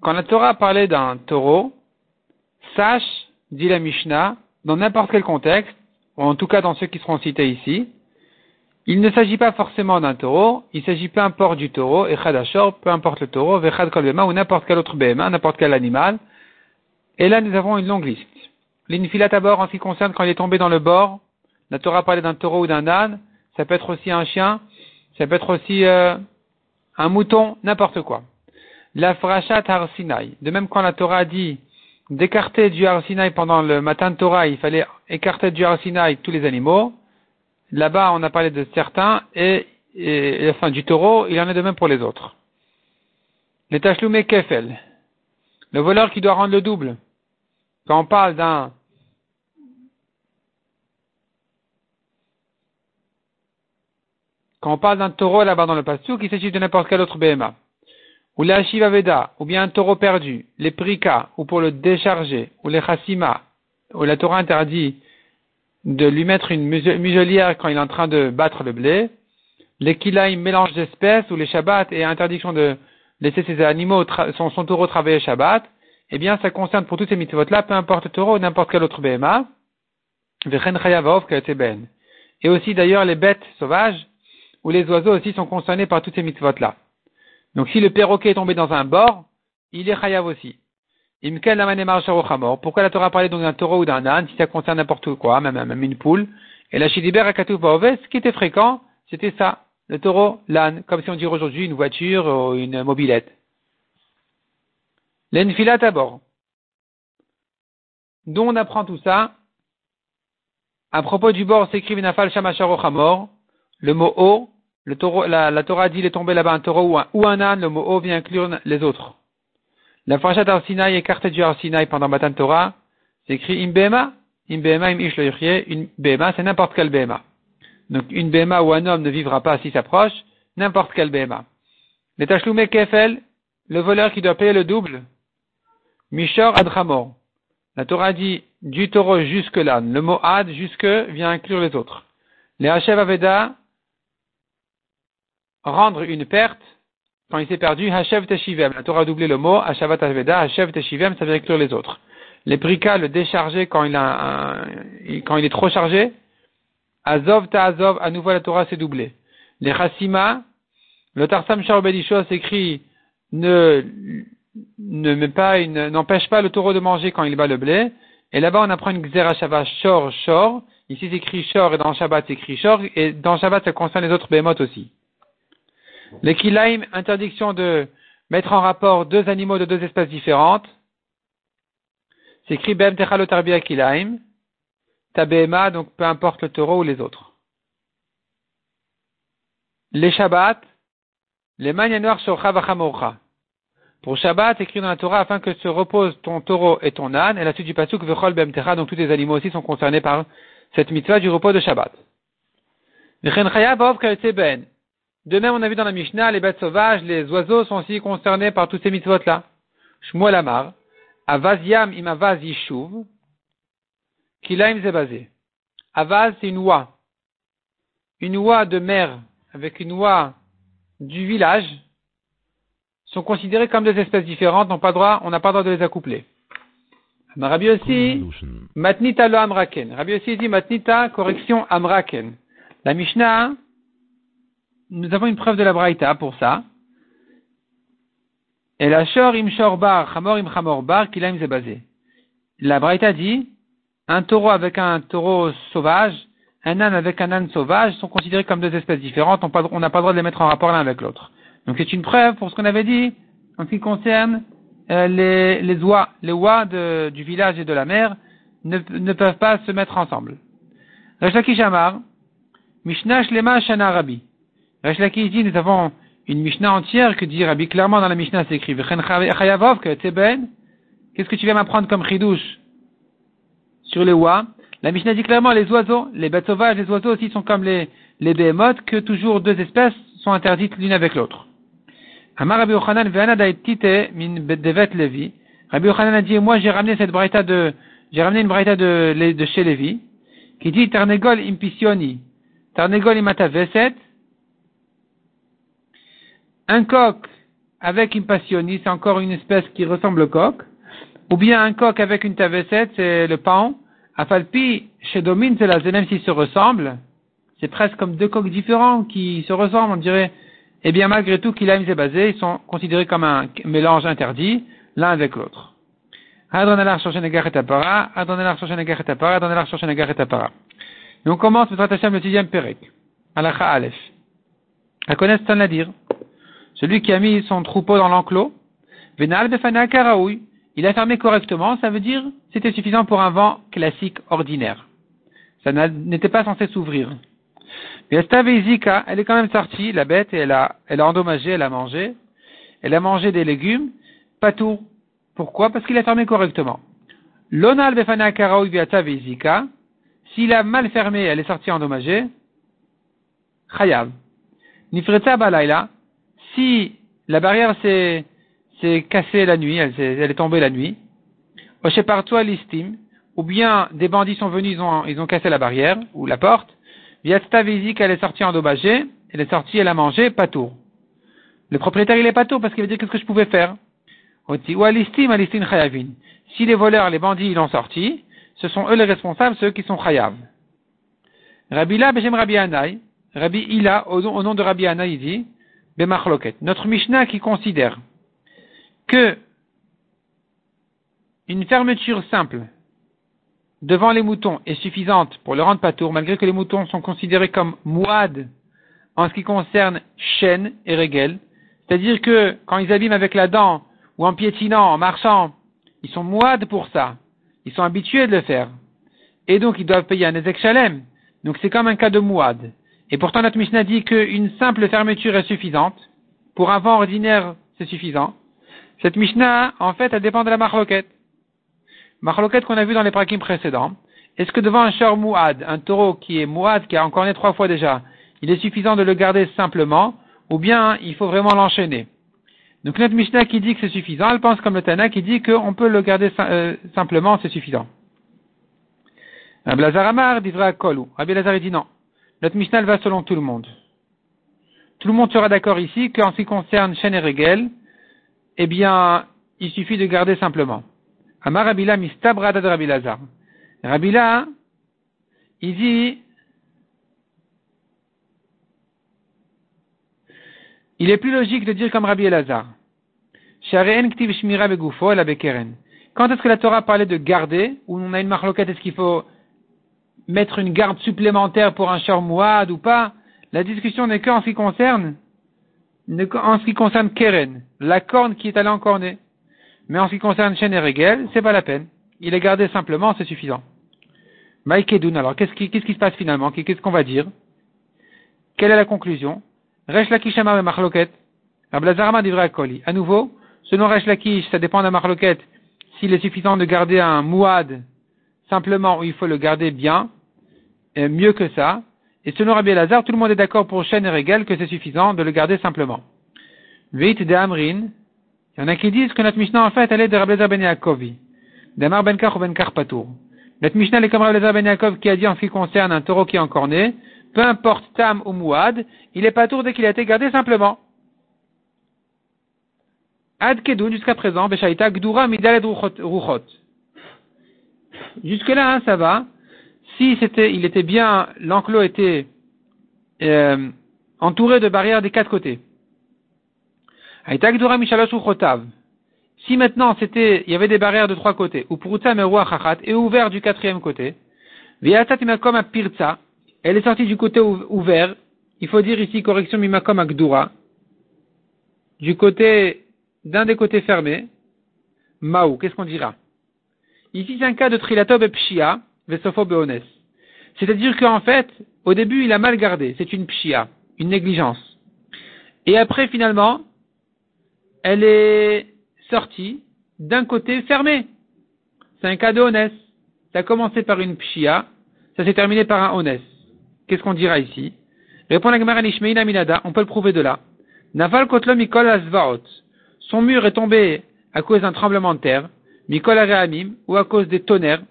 Quand la Torah parlait d'un taureau, sache, dit la Mishnah, dans n'importe quel contexte, ou en tout cas dans ceux qui seront cités ici, il ne s'agit pas forcément d'un taureau, il s'agit peu importe du taureau, Echad Ashor, peu importe le taureau, Vechad Kol Abema, ou n'importe quel autre Bema, n'importe quel animal. Et là, nous avons une longue liste. L'infilat d'abord, en ce qui concerne quand il est tombé dans le bord, la Torah parlait d'un taureau ou d'un âne, ça peut être aussi un chien, ça peut être aussi euh, un mouton, n'importe quoi. La frachat har De même quand la Torah dit d'écarter du har pendant le matin de Torah, il fallait écarter du har tous les animaux. Là-bas, on a parlé de certains et, et, enfin du taureau, il en est de même pour les autres. Les tachloumé kefel. Le voleur qui doit rendre le double. Quand on parle d'un quand on parle d'un taureau là-bas dans le pastou, il s'agit de n'importe quel autre BMA. Ou les Veda, ou bien un taureau perdu, les prika, ou pour le décharger, ou les chassima, où la Torah interdit de lui mettre une muselière quand il est en train de battre le blé, les kilaïm mélange d'espèces, ou les shabbats et interdiction de laisser ses animaux, son, son taureau travailler Shabbat, eh bien, ça concerne pour toutes ces mitzvot-là, peu importe le taureau ou n'importe quel autre BMA. Et aussi, d'ailleurs, les bêtes sauvages ou les oiseaux aussi sont concernés par toutes ces mitzvot-là. Donc, si le perroquet est tombé dans un bord, il est chayav aussi. Pourquoi la Torah parlait donc d'un taureau ou d'un âne, si ça concerne n'importe quoi, même, même une poule? Et la Shidiber Akatu ce qui était fréquent, c'était ça. Le taureau, l'âne, comme si on dirait aujourd'hui une voiture ou une mobilette. L'enfilat à bord. D'où on apprend tout ça? À propos du bord, s'écrit Nafal Shamasharo le mot O, taureau, la, Torah dit il est tombé là-bas un taureau ou un, âne, le mot O vient inclure les autres. La Farchat Arsinaï écartée du Arsinaï pendant Matan Torah, c'est écrit Imbema, Imbema im ish une Bema, c'est n'importe quel Bema. Donc une Bema ou un homme ne vivra pas s'il s'approche, n'importe quel Bema. Les Tachloumé Kefel, le voleur qui doit payer le double, Mishor Adramor. La Torah dit du taureau jusque là. Le mot ad jusque vient inclure les autres. Les Hashev Aveda, rendre une perte quand il s'est perdu, Hashev Teshivem. La Torah a doublé le mot, Hashavat Aveda, Hashev Teshivem, ça vient inclure les autres. Les Prika, le décharger quand il, est trop chargé, Azov Ta'azov, à nouveau la Torah s'est doublée. Les Chassima, le Tarsam Sharbedisho s'écrit ne n'empêche pas le taureau de manger quand il bat le blé. Et là-bas, on apprend une Xerashava shor shor. Ici, c'est écrit shor et dans Shabbat, c'est écrit shor. Et dans Shabbat, ça concerne les autres bémotes aussi. Les kilaim, interdiction de mettre en rapport deux animaux de deux espèces différentes. C'est écrit bem techalotarbia kilaim. Tabema, donc peu importe le taureau ou les autres. Les Shabbat, les manières noires sur pour Shabbat, écrit dans la Torah, afin que se reposent ton taureau et ton âne, et la suite du pasuk, vechol bemtecha, donc tous les animaux aussi sont concernés par cette mitzvah du repos de Shabbat. De même, on a vu dans la Mishnah, les bêtes sauvages, les oiseaux sont aussi concernés par toutes ces mitzvot-là. Shmuel Amar, Avaz Yam im Avaz Yishuv, Kilaim Zebazé. Avaz, c'est une oie. Une oie de mer avec une oie du village, sont considérés comme des espèces différentes, on n'a pas, droit, on n'a pas le droit de les accoupler. Rabbi aussi, matnita lo amraken. Rabbi aussi dit matnita, correction amraken. La Mishnah, nous avons une preuve de la Braïta pour ça. Et la shor im shor bar, chamor im chamor bar, kilaim basé. La Braïta dit, un taureau avec un taureau sauvage, un âne avec un âne sauvage sont considérés comme deux espèces différentes, on n'a pas le droit de les mettre en rapport l'un avec l'autre. Donc c'est une preuve pour ce qu'on avait dit en ce qui concerne euh, les, les oies. Les oies du village et de la mer ne, peuvent pas se mettre ensemble. Rashlaki Shamar, Mishnah Shlema Shana Rabbi. Rashlaki dit, nous avons une Mishnah entière que dit Rabbi clairement dans la Mishnah c'est écrit Qu'est-ce que tu viens m'apprendre comme chidouche sur les oies? La Mishnah dit clairement les oiseaux, les bêtes sauvages, les oiseaux aussi sont comme les, les behemoths, que toujours deux espèces sont interdites l'une avec l'autre. Amar Rabbi Yochanan min Devet Levi. Rabbi Yochanan a dit, moi j'ai ramené cette braïta de, j'ai ramené une braïta de, de chez Lévi, qui dit Tarnegol impisioni, Tarnegol imataveset, un coq avec une passioni, c'est encore une espèce qui ressemble au coq, ou bien un coq avec une taveset, c'est le paon, Afalpi, chez Domine, c'est la même s'ils se ressemblent, c'est presque comme deux coqs différents qui se ressemblent, on dirait, eh bien malgré tout qu'il a mis basé, ils sont considérés comme un mélange interdit, l'un avec l'autre. Et on commence le sixième Perek. Alacha Aleph. À connaître à dire. Celui qui a mis son troupeau dans l'enclos, Venal il a fermé correctement, ça veut dire c'était suffisant pour un vent classique ordinaire. Ça n'était pas censé s'ouvrir. Mais elle est quand même sortie, la bête, et elle a, elle a endommagé, elle a mangé. Elle a mangé des légumes, pas tout. Pourquoi? Parce qu'il a fermé correctement. L'onal befana Zika, s'il a mal fermé, elle est sortie endommagée. Chayav. Nifreta balayla, si la barrière s'est, cassée la nuit, elle, est, elle est tombée la nuit. Oshepartoa listim, ou bien des bandits sont venus, ils ont, ils ont cassé la barrière, ou la porte. Viatsta Vizik, elle est sortie endommagée, elle est sortie, elle a mangé, pas tour. Le propriétaire, il est pas tour parce qu'il veut dire qu'est-ce que je pouvais faire? Ou alistim, alistim chayavin. Si les voleurs, les bandits, ils l'ont sorti, ce sont eux les responsables, ceux qui sont chayav. Rabbi Bejem Rabbi Anai, Rabbi Ila, au, nom de Rabbi Anai, il dit. Notre Mishnah qui considère que une fermeture simple devant les moutons est suffisante pour le rendre patour, malgré que les moutons sont considérés comme mouad en ce qui concerne chêne et régel. C'est-à-dire que quand ils abîment avec la dent, ou en piétinant, en marchant, ils sont mouad pour ça. Ils sont habitués de le faire. Et donc ils doivent payer un ezek shalem. Donc c'est comme un cas de mouad. Et pourtant notre Mishnah dit qu'une simple fermeture est suffisante. Pour un vent ordinaire, c'est suffisant. Cette Mishnah, en fait, elle dépend de la marloquette. Marloquette qu'on a vu dans les prakim précédents. Est-ce que devant un char mouad, un taureau qui est mouad, qui a encore né trois fois déjà, il est suffisant de le garder simplement, ou bien il faut vraiment l'enchaîner? Donc notre Mishnah qui dit que c'est suffisant, elle pense comme le Tana qui dit qu'on peut le garder euh, simplement, c'est suffisant. Rabbi Lazar Amar Kolou. Rabbi Lazar dit non. Notre Mishnah va selon tout le monde. Tout le monde sera d'accord ici qu'en ce qui concerne Shen et Regel, eh bien, il suffit de garder simplement. Amar Rabila mistabrada de Rabbi Lazar. Rabila, il dit, il est plus logique de dire comme Rabbi Elazar. Quand est-ce que la Torah parlait de garder, où on a une marloquette, est-ce qu'il faut mettre une garde supplémentaire pour un char mouad ou pas La discussion n'est qu'en ce qui concerne, en ce qui concerne Keren, la corne qui est allée en cornée. Mais en ce qui concerne Shen et Regel, c'est pas la peine. Il est gardé simplement, c'est suffisant. Maïkedoun, alors, qu'est-ce qui, qu'est-ce qui se passe finalement? Qu'est-ce qu'on va dire? Quelle est la conclusion? Resh Lakishama et Marloket. Ablazarama à Koli. À nouveau, selon Resh Lakish, ça dépend de la s'il est suffisant de garder un mouad simplement ou il faut le garder bien, mieux que ça. Et selon Rabbi Lazar, tout le monde est d'accord pour Shen et Regel que c'est suffisant de le garder simplement. Veit de Amrin, il y en a qui disent que notre Mishnah, en fait, elle est de Rabbi Ben Yaakovi. Damar Ben Kach ou Ben Kach Patour. Notre Mishnah, est comme Rabbi Ben Yaakov qui a dit en ce qui concerne un taureau qui est encorné, peu importe Tam ou Mouad, il est Patour dès qu'il a été gardé simplement. Ad Kedun, jusqu'à présent, Beshaita Gdura Midaled Ruchot. Jusque-là, hein, ça va. Si c'était, il était bien, l'enclos était euh, entouré de barrières des quatre côtés. Si maintenant c'était, il y avait des barrières de trois côtés, ou et ouvert du quatrième côté, comme pirza, elle est sortie du côté ouvert, il faut dire ici correction mimakom akdura, du côté, d'un des côtés fermés, maou, qu'est-ce qu'on dira? Ici c'est un cas de trilatob et pshia, vesofo beones. C'est-à-dire qu'en fait, au début il a mal gardé, c'est une pshia, une négligence. Et après finalement, elle est sortie d'un côté fermé. C'est un cas de. Ça a commencé par une pshia, ça s'est terminé par un honès. Qu'est-ce qu'on dira ici? Répond la Gemara Minada, on peut le prouver de là. Naval Kotlom Mikol Asvaot. Son mur est tombé à cause d'un tremblement de terre, Mikol Areamim, ou à cause des tonnerres,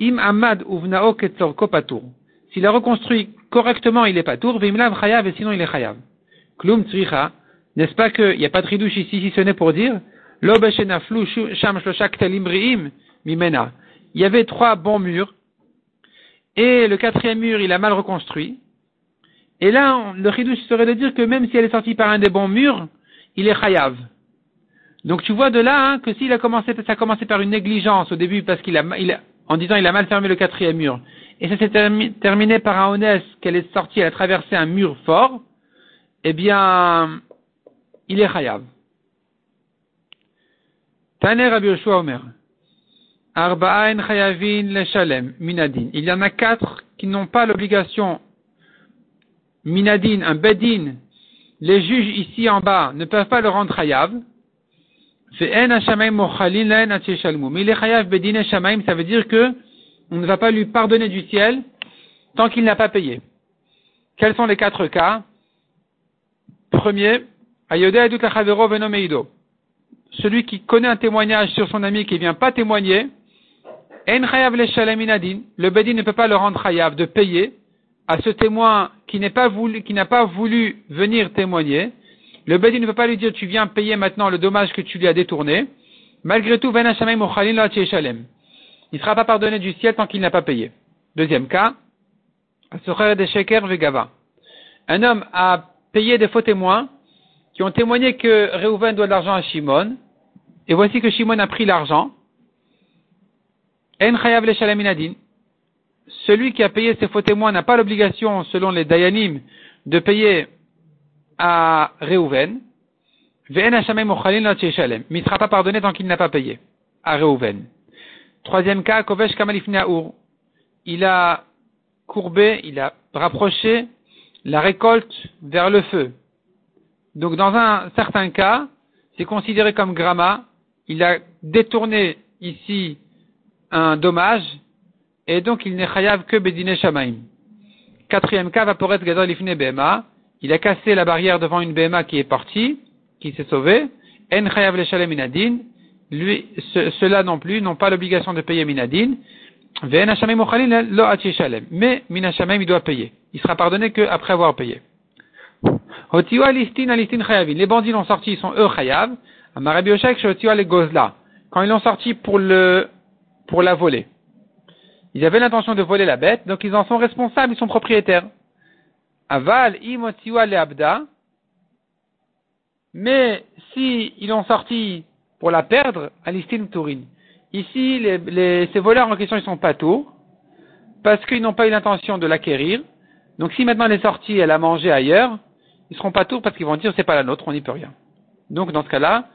Im Amad Uvnao Ketzorko Patour. S'il a reconstruit correctement, il est Patour. Vimlav Chayav, et sinon il est Chayav. Klum Tzricha. N'est-ce pas qu'il n'y a pas de ridouche ici, si ce n'est pour dire, Lo Beshenaflu Sham Shloshak Telim Mimena. Il y avait trois bons murs, et le quatrième mur, il a mal reconstruit. Et là, le ridouche serait de dire que même si elle est sortie par un des bons murs, il est chayav. Donc tu vois de là hein, que s'il a commencé, ça a commencé par une négligence au début parce qu'il a, il en disant il a mal fermé le quatrième mur, et ça s'est terminé par un honnête qu'elle est sortie, elle a traversé un mur fort, eh bien, il est chayav. Taner Rabbi Yoshua Omer. Arba'ain chayavin leshalem minadin. Il y en a quatre qui n'ont pas l'obligation minadin, un bedin. Les juges ici en bas ne peuvent pas le rendre chayav. Mais il est chayav bedin et ça veut dire que on ne va pas lui pardonner du ciel tant qu'il n'a pas payé. Quels sont les quatre cas? Premier, celui qui connaît un témoignage sur son ami qui ne vient pas témoigner, le Bedin ne peut pas le rendre chayav de payer à ce témoin qui n'a pas voulu, qui n'a pas voulu venir témoigner. Le Bedin ne peut pas lui dire tu viens payer maintenant le dommage que tu lui as détourné. Malgré tout, il ne sera pas pardonné du ciel tant qu'il n'a pas payé. Deuxième cas, un homme a payé des faux témoins qui ont témoigné que Reuven doit de l'argent à Shimon, et voici que Shimon a pris l'argent, en chayav Celui qui a payé ses faux témoins n'a pas l'obligation, selon les Dayanim, de payer à Reuven. Mais il ne sera pas pardonné tant qu'il n'a pas payé à Reuven. Troisième cas, Kovesh Il a courbé, il a rapproché la récolte vers le feu. Donc dans un certain cas, c'est considéré comme gramma. Il a détourné ici un dommage, et donc il n'est chayav que bedine shamaim. Quatrième cas, vaporet gadol ifne bema. Il a cassé la barrière devant une bema qui est partie, qui s'est sauvée. En chayav le minadin. Lui, ceux-là non plus n'ont pas l'obligation de payer minadin. Mais minashamim il doit payer. Il sera pardonné qu'après avoir payé. Les bandits l'ont sorti, ils sont eux chayav. Quand ils l'ont sorti pour le pour la voler. Ils avaient l'intention de voler la bête, donc ils en sont responsables, ils sont propriétaires. Aval, imotiwa le abda. Mais si ils l'ont sorti pour la perdre, alistin tourin. Ici, les, ces voleurs en question, ils sont pas tours, parce qu'ils n'ont pas eu l'intention de l'acquérir. Donc si maintenant elle est sortie, elle a mangé ailleurs, ils seront pas tours parce qu'ils vont dire c'est pas la nôtre, on n'y peut rien. Donc dans ce cas-là,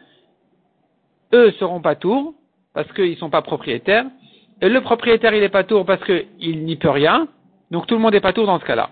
eux seront pas tours, parce qu'ils ne sont pas propriétaires. Et le propriétaire, il n'est pas tour parce qu'il n'y peut rien. Donc tout le monde est pas tour dans ce cas-là.